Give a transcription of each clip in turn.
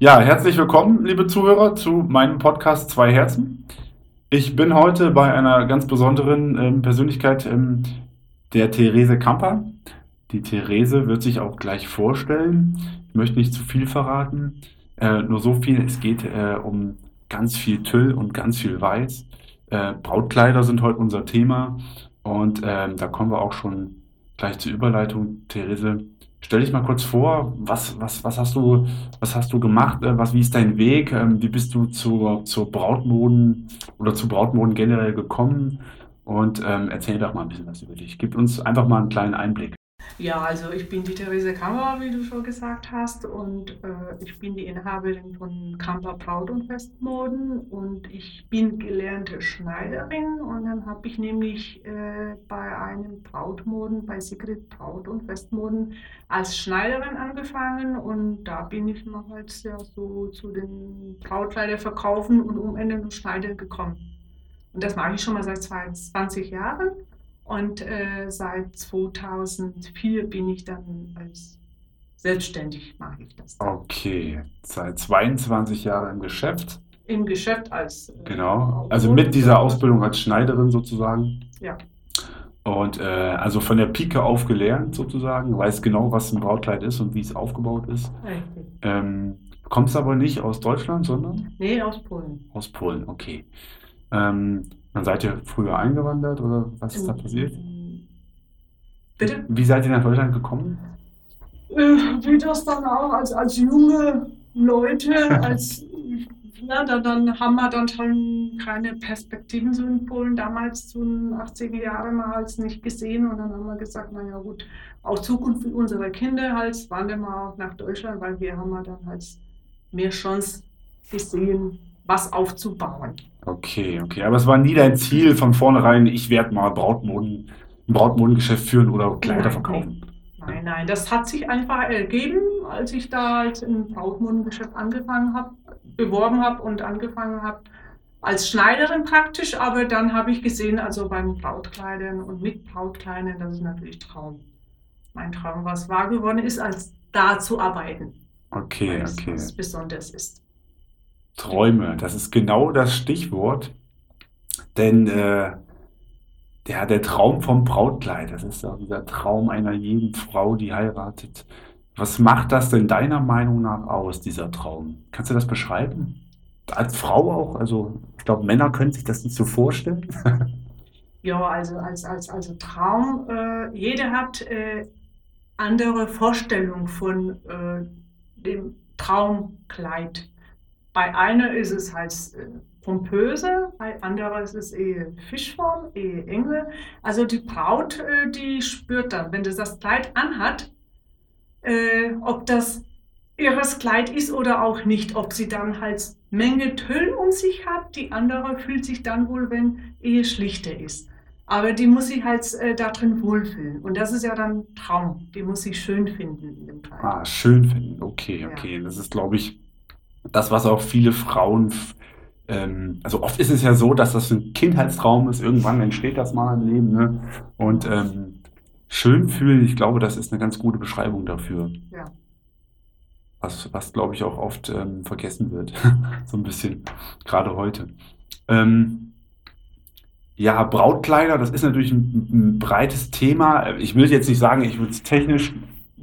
Ja, herzlich willkommen, liebe Zuhörer, zu meinem Podcast Zwei Herzen. Ich bin heute bei einer ganz besonderen ähm, Persönlichkeit, ähm, der Therese Kamper. Die Therese wird sich auch gleich vorstellen. Ich möchte nicht zu viel verraten, äh, nur so viel. Es geht äh, um ganz viel Tüll und ganz viel Weiß. Äh, Brautkleider sind heute unser Thema und ähm, da kommen wir auch schon gleich zur Überleitung. Therese, stell dich mal kurz vor, was, was, was, hast, du, was hast du gemacht? Äh, was, wie ist dein Weg? Ähm, wie bist du zur, zur Brautmoden oder zu Brautmoden generell gekommen? Und ähm, erzähl doch mal ein bisschen was über dich. Gib uns einfach mal einen kleinen Einblick. Ja, also ich bin die Therese Kammer, wie du schon gesagt hast, und äh, ich bin die Inhaberin von Kamper Braut- und Festmoden und ich bin gelernte Schneiderin und dann habe ich nämlich äh, bei einem Brautmoden, bei Sigrid Braut- und Festmoden als Schneiderin angefangen und da bin ich noch halt ja so zu den Brautkleider verkaufen und um Ende und Schneiden gekommen. Und das mache ich schon mal seit 20 Jahren. Und äh, seit 2004 bin ich dann als selbstständig mache ich das. Okay, seit 22 Jahren im Geschäft. Im Geschäft als. Äh, genau, also mit dieser Ausbildung als Schneiderin sozusagen. Ja. Und äh, also von der Pike auf gelernt sozusagen, weiß genau, was ein Brautkleid ist und wie es aufgebaut ist. Richtig. Ähm, kommst aber nicht aus Deutschland, sondern? Nee, aus Polen. Aus Polen, okay. Ähm, dann seid ihr früher eingewandert oder was ist da passiert? Bitte? Wie seid ihr nach Deutschland gekommen? Äh, wie das dann auch als, als junge Leute, als ja, dann, dann haben wir dann schon keine Perspektiven so in Polen damals zu den 80er Jahren mal nicht gesehen und dann haben wir gesagt, naja gut, auch Zukunft für unsere Kinder halt, wandern wir auch nach Deutschland, weil wir haben dann halt mehr Chance gesehen, was aufzubauen. Okay, okay. Aber es war nie dein Ziel von vornherein, ich werde mal Brautmoden, ein Brautmodengeschäft führen oder Kleider nein, verkaufen. Nein, nein, das hat sich einfach ergeben, als ich da halt im Brautmodengeschäft angefangen habe, beworben habe und angefangen habe als Schneiderin praktisch, aber dann habe ich gesehen, also beim Brautkleidern und mit Brautkleidern, das ist natürlich Traum. Mein Traum, was wahr geworden ist, als da zu arbeiten. Okay, okay. Was Besonderes ist. Träume, das ist genau das Stichwort. Denn äh, der, der Traum vom Brautkleid, das ist ja dieser Traum einer jeden Frau, die heiratet. Was macht das denn deiner Meinung nach aus, dieser Traum? Kannst du das beschreiben? Als Frau auch? Also, ich glaube, Männer können sich das nicht so vorstellen. ja, also als, als, also Traum, äh, jeder hat äh, andere Vorstellungen von äh, dem Traumkleid. Bei einer ist es halt äh, pompöse, bei anderer ist es eher Fischform, eher Engel. Also die Braut, äh, die spürt dann, wenn das das Kleid anhat, äh, ob das ihres Kleid ist oder auch nicht, ob sie dann halt Menge Tüll um sich hat. Die andere fühlt sich dann wohl, wenn eher schlichter ist. Aber die muss sich halt äh, darin wohlfühlen. Und das ist ja dann Traum. Die muss sich schön finden in dem Kleid. Ah, schön finden. Okay, okay. Ja. Das ist, glaube ich, das, was auch viele Frauen, ähm, also oft ist es ja so, dass das ein Kindheitstraum ist, irgendwann entsteht das mal im Leben. Ne? Und ähm, schön fühlen, ich glaube, das ist eine ganz gute Beschreibung dafür. Ja. Was, was glaube ich, auch oft ähm, vergessen wird. so ein bisschen, gerade heute. Ähm, ja, Brautkleider, das ist natürlich ein, ein, breites Thema. Ich will jetzt nicht sagen, ich würde es technisch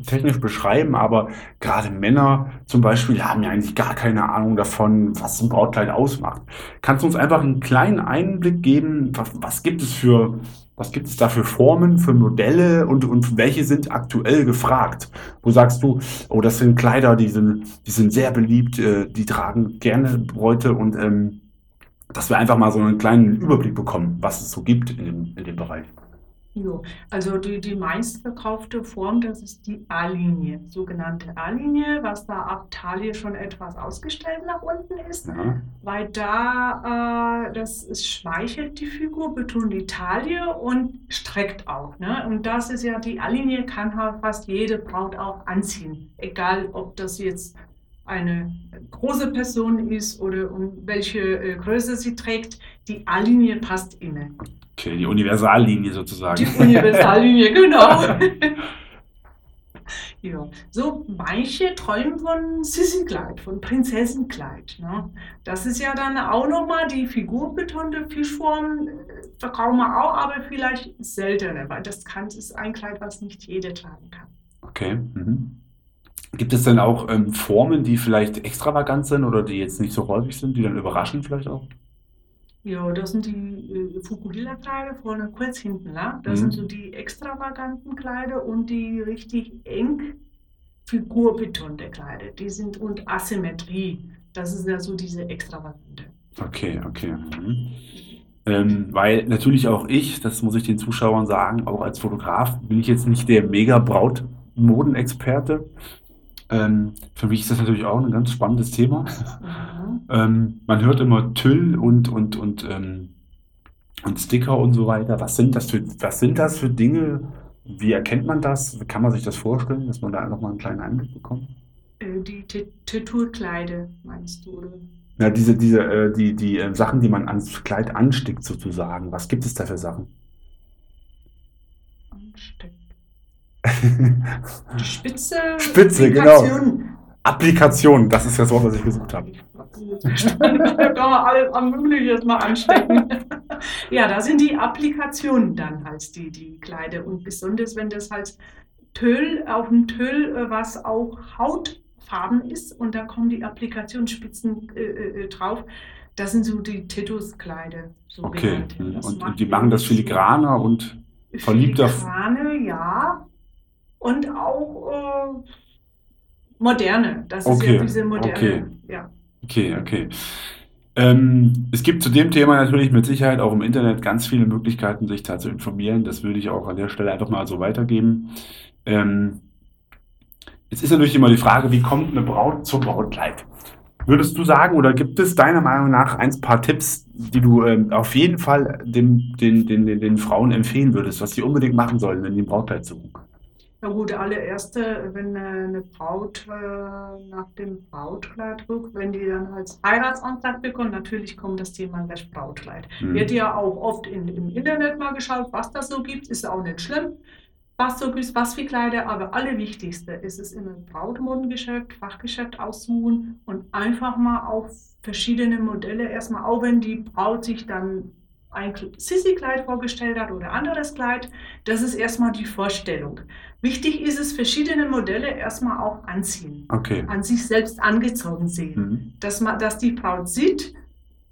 technisch beschreiben, aber gerade Männer zum Beispiel haben ja eigentlich gar keine Ahnung davon, was ein Brautkleid ausmacht. Kannst du uns einfach einen kleinen Einblick geben, was, was gibt es für, was gibt es da für Formen, für Modelle und, und welche sind aktuell gefragt? Wo sagst du, oh, das sind Kleider, die sind, die sind sehr beliebt, äh, die tragen gerne Bräute und ähm, dass wir einfach mal so einen kleinen Überblick bekommen, was es so gibt in in dem Bereich. Jo, also die, die meistverkaufte Form, das ist die A-Linie, sogenannte A-Linie, was da ab Taille schon etwas ausgestellt nach unten ist, ja. weil da äh, das ist, schmeichelt die Figur, betont die Taille und streckt auch. Ne? Und das ist ja, die A-Linie kann halt fast jede Braut auch anziehen, egal ob das jetzt eine große Person ist oder um welche äh, Größe sie trägt, die A-Linie passt immer. Okay, die Universallinie sozusagen. Die Universallinie, genau. Ja, so manche träumen von Sissi-Kleid, von Prinzessenkleid. Ne? Das ist ja dann auch nochmal die figurbetonte Fischform, äh, verkaufen wir auch, aber vielleicht seltener, weil das kann, ist ein Kleid, was nicht jeder tragen kann. Okay. Mhm. Gibt es denn auch ähm, Formen, die vielleicht extravagant sind oder die jetzt nicht so häufig sind, die dann überraschen vielleicht auch? Ja, das sind die äh, Fukuhila-Kleider vorne kurz hinten lang. Das Mhm. sind so die extravaganten Kleider und die richtig eng figurbetonte Kleider. Die sind und Asymmetrie. Das ist ja so diese extravagante. Okay, okay. Mhm. Ähm, weil natürlich auch ich, das muss ich den Zuschauern sagen, auch als Fotograf bin ich jetzt nicht der mega Brautmodenexperte. Ähm, für mich ist das natürlich auch ein ganz spannendes Thema. Mhm. Ähm, man hört immer Tüll und, und, und, ähm, und Sticker und so weiter. Was sind das für, was sind das für Dinge? Wie erkennt man das? Wie kann man sich das vorstellen, dass man da nochmal einen kleinen Einblick bekommt? Äh, Die T- Tattoo-Kleider, meinst du? Oder? Ja, diese, diese, äh, die, die äh, Sachen, die man ans Kleid anstickt, sozusagen. Was gibt es da für Sachen? Ansteck. Die Spitze. Spitze, genau. Applikation. Applikation, das ist das Wort, was ich gesucht habe. da kann man alles am Mögliche jetzt mal anstecken. ja, da sind die Applikationen dann halt die, die Kleider. Und besonders wenn das halt Tüll auf dem Tüll, äh, was auch Hautfarben ist, und da kommen die Applikationsspitzen äh, äh, drauf. Das sind so die Titus-Kleider. So Okay. Und, und die machen das filigraner und verliebter- Filigrane, ja. Und auch äh, moderne. Das ist Okay, ja diese moderne. okay. Ja. Okay, okay. Ähm, es gibt zu dem Thema natürlich mit Sicherheit auch im Internet ganz viele Möglichkeiten, sich da zu informieren. Das würde ich auch an der Stelle einfach mal so weitergeben. Ähm, jetzt ist natürlich immer die Frage, wie kommt eine Braut zum Brautkleid? Würdest du sagen, oder gibt es deiner Meinung nach ein paar Tipps, die du ähm, auf jeden Fall den, den, den, den Frauen empfehlen würdest, was sie unbedingt machen sollen, wenn die ein Brautkleid suchen? Na gut, allererste, wenn äh, eine Braut äh, nach dem Brautkleid guckt, wenn die dann als Heiratsantrag bekommt, natürlich kommt das Thema das Brautkleid. Hm. Wird ja auch oft in, im Internet mal geschaut, was das so gibt, ist auch nicht schlimm. Was so gibt, was für Kleider, aber allerwichtigste ist es im Brautmodengeschäft, Fachgeschäft aussuchen und einfach mal auf verschiedene Modelle erstmal, auch wenn die Braut sich dann ein Sissi-Kleid vorgestellt hat oder anderes Kleid, das ist erstmal die Vorstellung. Wichtig ist es, verschiedene Modelle erstmal auch anziehen, Okay. an sich selbst angezogen sehen Mhm. dass, man, dass die Braut sieht,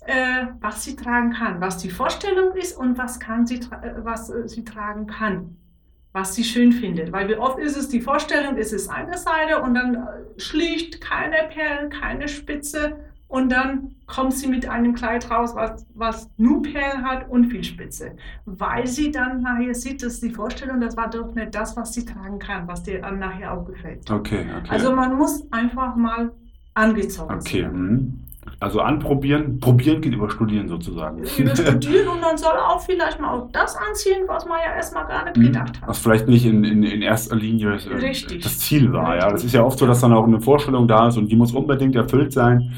äh, was sie tragen kann, was die Vorstellung ist und was, kann sie, äh, was äh, sie tragen kann, was sie schön findet. Weil wie oft ist es die Vorstellung, ist es eine Seite und dann äh, schlicht, keine Perlen, keine Spitze und dann kommt sie mit einem Kleid raus, was, was nur Perlen hat und viel Spitze. Weil sie dann nachher sieht, dass die Vorstellung, das war doch nicht das, was sie tragen kann, was dir dann nachher auch gefällt. Okay, okay. Also man muss einfach mal angezogen Okay, sein. mhm. also anprobieren. Probieren geht über Studieren sozusagen. Über studieren und man soll auch vielleicht mal auch das anziehen, was man ja erstmal gar nicht Mhm. gedacht hat. Was vielleicht nicht in, in, in erster Linie äh, Richtig. das Ziel war. Ja, das Richtig. ist ja oft so, dass dann auch eine Vorstellung da ist und die muss unbedingt erfüllt sein.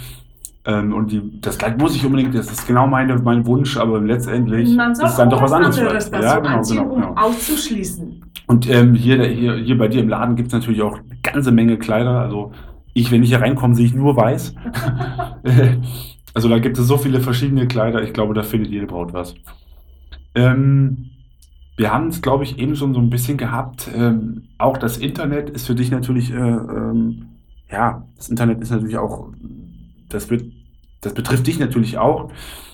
Ähm, und die, das Kleid muss ich unbedingt, das ist genau meine, mein Wunsch, aber letztendlich ist dann doch was anderes. anderes Ja, genau, anziehen, genau, um genau. auszuschließen. Und ähm, hier, hier, hier bei dir im Laden gibt es natürlich auch eine ganze Menge Kleider. Also ich, wenn ich hier reinkomme, sehe ich nur weiß. also da gibt es so viele verschiedene Kleider. Ich glaube, da findet jede Braut was. Ähm, wir haben es, glaube ich, eben schon so ein bisschen gehabt. Ähm, auch das Internet ist für dich natürlich, äh, ähm, ja, das Internet ist natürlich auch, das wird, das betrifft dich natürlich auch.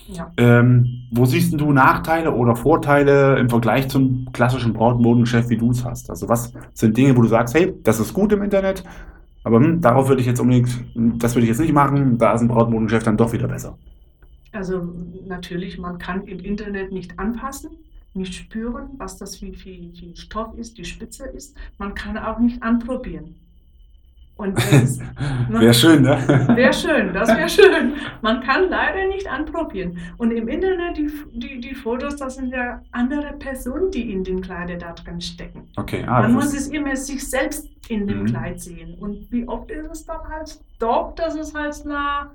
Ja. Ähm, wo siehst du Nachteile oder Vorteile im Vergleich zum klassischen Brautmodenchef, wie du es hast? Also was sind Dinge, wo du sagst, hey, das ist gut im Internet, aber hm, darauf würde ich jetzt unbedingt, das würde ich jetzt nicht machen, da ist ein Brautmodenchef dann doch wieder besser. Also natürlich, man kann im Internet nicht anpassen, nicht spüren, was das für, für, für Stoff ist, die Spitze ist. Man kann auch nicht anprobieren. Und Wäre schön, ne? Wäre schön, das wäre schön. Man kann leider nicht anprobieren. Und im Internet, die, die, die Fotos, das sind ja andere Personen, die in den Kleider da drin stecken. Okay, ah, Man muss es immer sich selbst in dem Mhm. Kleid sehen. Und wie oft ist es dann halt doch, dass es halt na,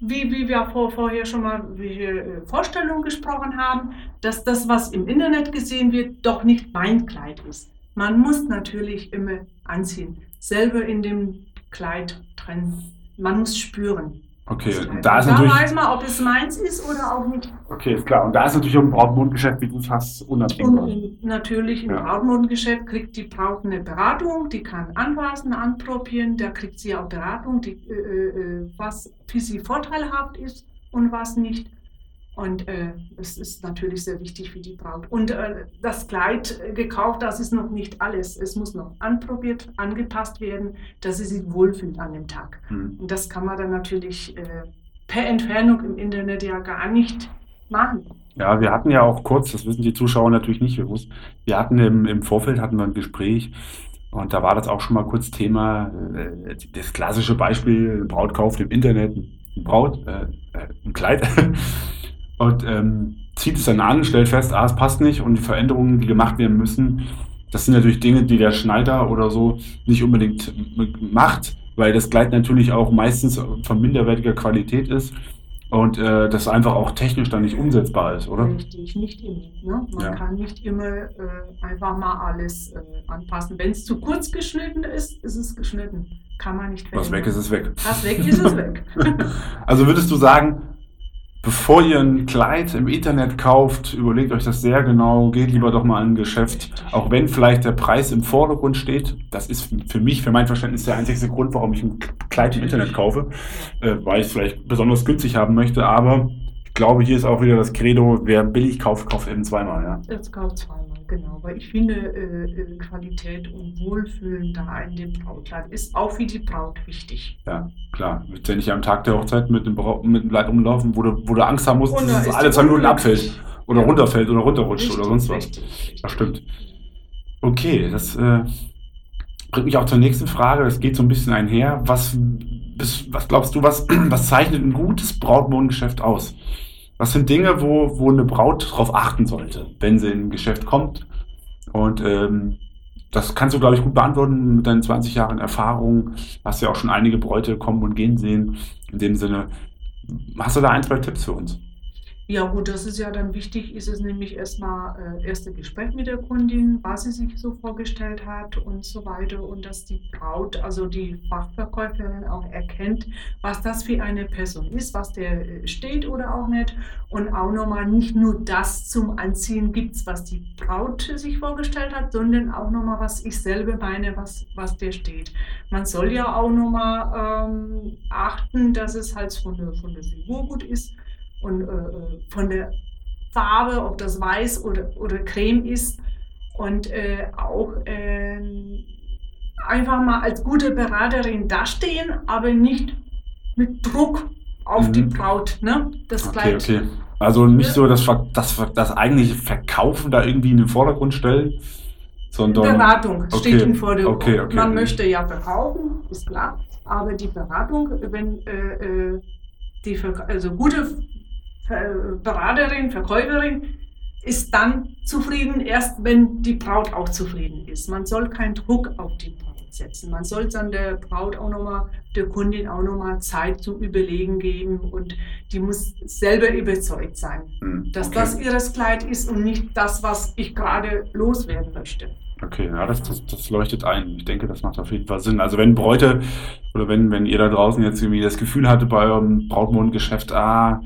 wie, wie wir vor, vorher schon mal wie äh, Vorstellungen gesprochen haben, dass das, was im Internet gesehen wird, doch nicht mein Kleid ist. Man muss natürlich immer anziehen. Selber in dem Kleid drin. Man muss spüren. Okay, und da ist da natürlich. weiß man, ob es meins ist oder auch nicht. Okay, ist klar. Und da ist natürlich auch ein Brautmodengeschäft, wie du es hast, unabdingbar. Und natürlich im Ja. Brautmodengeschäft kriegt die Braut eine Beratung, die kann anfassen, anprobieren, da kriegt sie auch Beratung, die, äh, äh, was für sie vorteilhaft ist und was nicht. Und äh, es ist natürlich sehr wichtig für die Braut. Und äh, das Kleid äh, gekauft, das ist noch nicht alles. Es muss noch anprobiert, angepasst werden, dass sie sich wohlfühlt an dem Tag. Hm. Und das kann man dann natürlich äh, per Entfernung im Internet ja gar nicht machen. Ja, wir hatten ja auch kurz, das wissen die Zuschauer natürlich nicht bewusst, wir hatten im, im Vorfeld hatten wir ein Gespräch und da war das auch schon mal kurz Thema, äh, das klassische Beispiel, Braut kauft im Internet Braut, ein Kleid und ähm, zieht es dann an, stellt fest, ah, es passt nicht und die Veränderungen, die gemacht werden müssen, das sind natürlich Dinge, die der Schneider oder so nicht unbedingt macht, weil das Kleid natürlich auch meistens von minderwertiger Qualität ist und äh, das einfach auch technisch dann nicht umsetzbar ist, oder? Richtig, nicht immer. Ne? Man Ja. kann nicht immer äh, einfach mal alles äh, anpassen. Wenn es zu kurz geschnitten ist, ist es geschnitten. Kann man nicht Was weg ist, ist weg. Was weg ist, ist weg. Also würdest du sagen, bevor ihr ein Kleid im Internet kauft, überlegt euch das sehr genau, geht lieber doch mal in ein Geschäft, auch wenn vielleicht der Preis im Vordergrund steht. Das ist für mich, für mein Verständnis der einzige Grund, warum ich ein Kleid im Internet kaufe, äh, weil ich es vielleicht besonders günstig haben möchte. Aber ich glaube, hier ist auch wieder das Credo, wer billig kauft, kauft eben zweimal. Ja. Jetzt kauft zweimal, genau. Weil ich finde, äh, äh, Qualität und Wohlfühlen da in dem Brautkleid ist auch für die Braut wichtig. Ja, klar. Du willst ja nicht am Tag der Hochzeit mit einem, Brau- mit einem Kleid rumlaufen, wo du, wo du Angst haben musst, Und dass da es alle zwei Minuten abfällt. Oder Ja. runterfällt oder runterrutscht oder Richtig, sonst was. richtig, richtig. Das stimmt. Okay, das äh, bringt mich auch zur nächsten Frage. Das geht so ein bisschen einher. Was, was glaubst du, was, was zeichnet ein gutes Brautmodengeschäft aus? Was sind Dinge, wo, wo eine Braut darauf achten sollte, wenn sie in ein Geschäft kommt? Und ähm, das kannst du, glaube ich, gut beantworten mit deinen 20 Jahren Erfahrung. Hast ja auch schon einige Bräute kommen und gehen sehen. In dem Sinne, hast du da ein, zwei Tipps für uns? Ja gut, das ist ja dann wichtig, ist es nämlich erstmal äh, erste Gespräch mit der Kundin, was sie sich so vorgestellt hat und so weiter und dass die Braut, also die Fachverkäuferin auch erkennt, was das für eine Person ist, was der äh, steht oder auch nicht und auch nochmal nicht nur das zum Anziehen gibt, was die Braut sich vorgestellt hat, sondern auch nochmal, was ich selber meine, was, was der steht. Man soll ja auch nochmal ähm, achten, dass es halt von der, von der Figur gut ist und äh, äh, von der Farbe, ob das weiß oder, oder creme ist und äh, auch ähm, einfach mal als gute Beraterin dastehen, aber nicht mit Druck auf Mhm. die Braut. Ne? Das Okay, Kleid. okay. Also nicht so das, Ver- das, das eigentliche Verkaufen da irgendwie in den Vordergrund stellen, sondern. Beratung Okay, steht im Vordergrund. okay, okay. Man möchte ja verkaufen, ist klar, aber die Beratung, wenn äh, äh, die also gute Beraterin, Verkäuferin ist dann zufrieden, erst wenn die Braut auch zufrieden ist. Man soll keinen Druck auf die Braut setzen. Man soll dann der Braut auch nochmal, der Kundin auch nochmal Zeit zum Überlegen geben und die muss selber überzeugt sein, Hm, dass okay. das ihres Kleid ist und nicht das, was ich gerade loswerden möchte. Okay, ja, das, das, das leuchtet ein. Ich denke, das macht auf jeden Fall Sinn. Also wenn Bräute oder wenn, wenn ihr da draußen jetzt irgendwie das Gefühl hatte bei eurem Brautmodengeschäft, ah,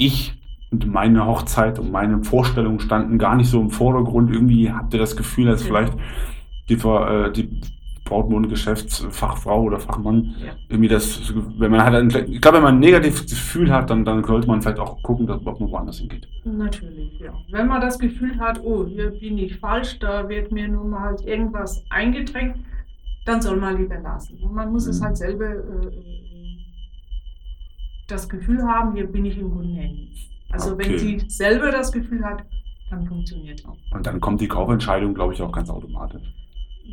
ich und meine Hochzeit und meine Vorstellungen standen gar nicht so im Vordergrund, irgendwie habt ihr das Gefühl, dass vielleicht die, äh, die Brautmodengeschäftsfachfrau oder Fachmann Ja. irgendwie das, wenn man ein, ich glaube, wenn man ein negatives Gefühl hat, dann, dann sollte man vielleicht auch gucken, dass ob man woanders hingeht. Natürlich, ja. Wenn man das Gefühl hat, oh, hier bin ich falsch, da wird mir nun mal halt irgendwas eingedrängt, dann soll man lieber lassen. Und man muss es Mhm. halt selber äh, das Gefühl haben, hier bin ich in guten Händen. Also Okay. wenn sie selber das Gefühl hat, dann funktioniert auch. Und dann kommt die Kaufentscheidung, glaube ich, auch ganz automatisch.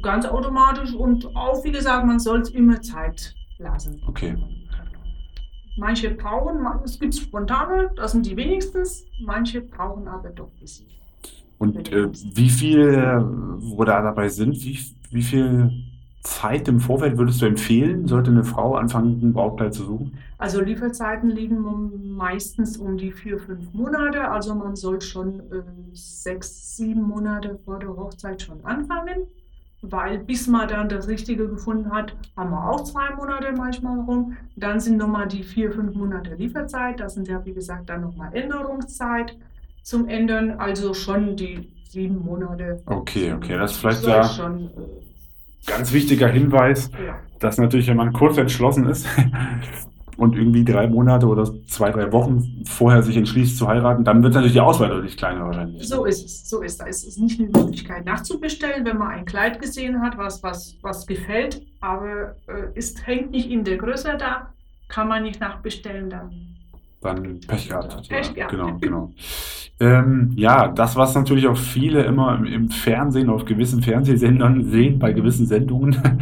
Ganz automatisch und auch, wie gesagt, man soll es immer Zeit lassen. Okay. Manche brauchen, es gibt spontane, das sind die wenigstens, manche brauchen aber doch ein bisschen. Und äh, wie viel, äh, wo da dabei sind, wie, wie viel Zeit im Vorfeld würdest du empfehlen, sollte eine Frau anfangen, ein Brautkleid zu suchen? Also Lieferzeiten liegen um, meistens um die vier, fünf Monate. Also man soll schon äh, sechs, sieben Monate vor der Hochzeit schon anfangen. weil bis man dann das Richtige gefunden hat, haben wir auch zwei Monate manchmal rum. Dann sind nochmal die vier, fünf Monate Lieferzeit. Das sind ja, wie gesagt, dann nochmal Änderungszeit zum Ändern. Also schon die sieben Monate. Okay, okay, das ist vielleicht ja schon, äh, ganz wichtiger Hinweis, dass natürlich, wenn man kurz entschlossen ist, und irgendwie drei Monate oder zwei, drei Wochen vorher sich entschließt zu heiraten, dann wird natürlich die Auswahl deutlich kleiner wahrscheinlich. So ist es, so ist es. Es ist nicht eine Möglichkeit nachzubestellen, wenn man ein Kleid gesehen hat, was, was, was gefällt, aber äh, ist, hängt nicht in der Größe da, kann man nicht nachbestellen, dann. Dann Pech gehabt. Pech gehabt. Genau, genau. Ähm, ja, das, was natürlich auch viele immer im, im, Fernsehen, auf gewissen Fernsehsendern sehen, bei gewissen Sendungen.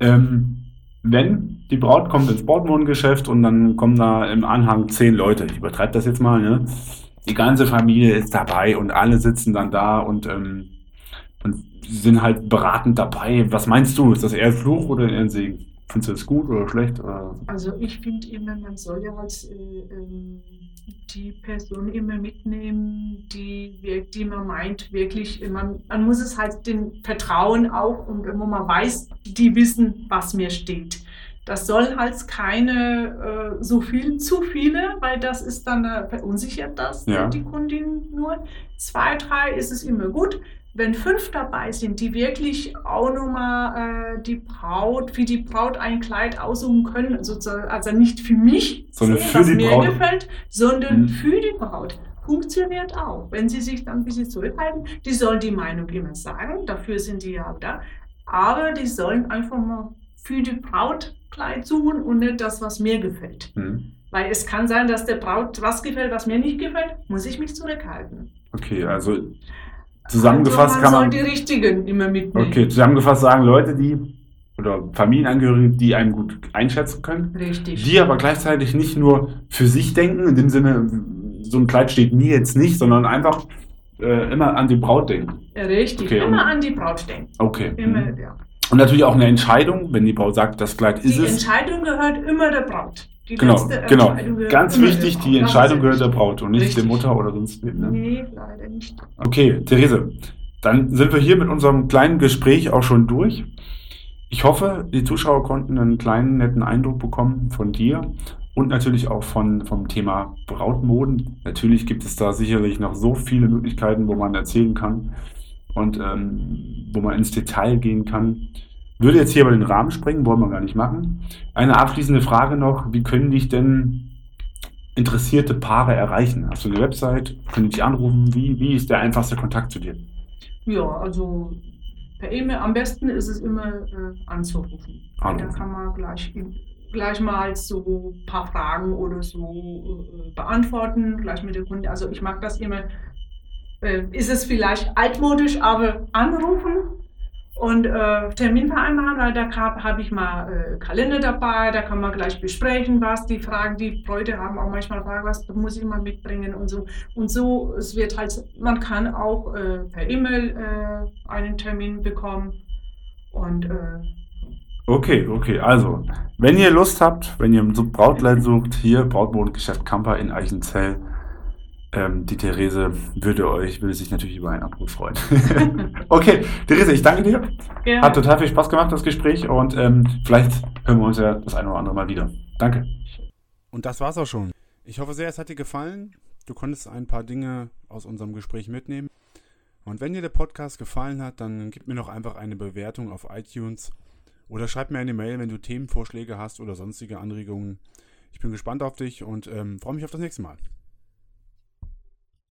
Ähm, wenn die Braut kommt ins Brautmodengeschäft und dann kommen da im Anhang zehn Leute, ich übertreibe das jetzt mal, ne? die ganze Familie ist dabei und alle sitzen dann da und, ähm, und sind halt beratend dabei. Was meinst du? Ist das eher ein Fluch oder eher ein Segen? Findest du das gut oder schlecht? Oder? Also ich finde immer, man soll ja als äh, ähm, die Person immer mitnehmen, die, die man meint, wirklich, man, man muss es halt den Vertrauen auch und wo man weiß, die wissen, was mir steht. Das soll halt keine äh, so viel, zu viele, weil das ist dann äh, verunsichert das ja. die Kundin nur. Zwei, drei ist es immer gut wenn fünf dabei sind, die wirklich auch nochmal äh, die Braut, wie die Braut ein Kleid aussuchen können, sozusagen, also nicht für mich, sondern sehen, für was die mir Braut. gefällt, sondern mhm. für die Braut. Funktioniert auch. Wenn sie sich dann ein bisschen zurückhalten, die sollen die Meinung immer sagen, dafür sind die ja da. Aber die sollen einfach mal für die Braut Kleid suchen und nicht das, was mir gefällt. Mhm. Weil es kann sein, dass der Braut was gefällt, was mir nicht gefällt, muss ich mich zurückhalten. Okay, also Zusammengefasst also man kann man. die richtigen immer mitnehmen. Okay, zusammengefasst sagen Leute, die oder Familienangehörige, die einen gut einschätzen können. Richtig. Die aber gleichzeitig nicht nur für sich denken, in dem Sinne, so ein Kleid steht mir jetzt nicht, sondern einfach äh, immer an die Braut denken. Richtig, okay, immer an die Braut denken. Okay. Immer, mhm. ja. Und natürlich auch eine Entscheidung, wenn die Braut sagt, das Kleid ist die es. Die Entscheidung gehört immer der Braut. Die genau, genau. Ganz wichtig, die Entscheidung gehört der Braut und nicht Richtig. der Mutter oder sonst wem. Ne? Nee, leider nicht. Okay, Therese, dann sind wir hier mit unserem kleinen Gespräch auch schon durch. Ich hoffe, die Zuschauer konnten einen kleinen, netten Eindruck bekommen von dir und natürlich auch von, vom Thema Brautmoden. Natürlich gibt es da sicherlich noch so viele Möglichkeiten, wo man erzählen kann und ähm, wo man ins Detail gehen kann. Würde jetzt hier aber den Rahmen sprengen, wollen wir gar nicht machen. Eine abschließende Frage noch, wie können dich denn interessierte Paare erreichen? Hast du eine Website? Können die dich anrufen? Wie, wie ist der einfachste Kontakt zu dir? Ja, also per E-Mail am besten ist es immer äh, anzurufen. Anrufen. Da kann man gleich, gleich mal so ein paar Fragen oder so äh, beantworten, gleich mit dem Kunden. Also ich mag das immer. Äh, ist es vielleicht altmodisch, aber anrufen und äh, Termin vereinbaren, weil da habe ich mal äh, Kalender dabei, da kann man gleich besprechen, was die Fragen, die Leute haben auch manchmal Fragen, was muss ich mal mitbringen und so. Und so, es wird halt, man kann auch äh, per E-Mail äh, einen Termin bekommen und äh, Okay, okay, also, wenn ihr Lust habt, wenn ihr ein Brautkleid sucht, hier Brautmodengeschäft Kamper in Eichenzell, ähm, die Therese würde euch, würde sich natürlich über einen Abruf freuen. okay, Therese, ich danke dir. Ja. Hat total viel Spaß gemacht, das Gespräch. Und ähm, vielleicht hören wir uns ja das eine oder andere Mal wieder. Danke. Und das war's auch schon. Ich hoffe sehr, es hat dir gefallen. Du konntest ein paar Dinge aus unserem Gespräch mitnehmen. Und wenn dir der Podcast gefallen hat, dann gib mir noch einfach eine Bewertung auf iTunes oder schreib mir eine Mail, wenn du Themenvorschläge hast oder sonstige Anregungen. Ich bin gespannt auf dich und ähm, freue mich auf das nächste Mal.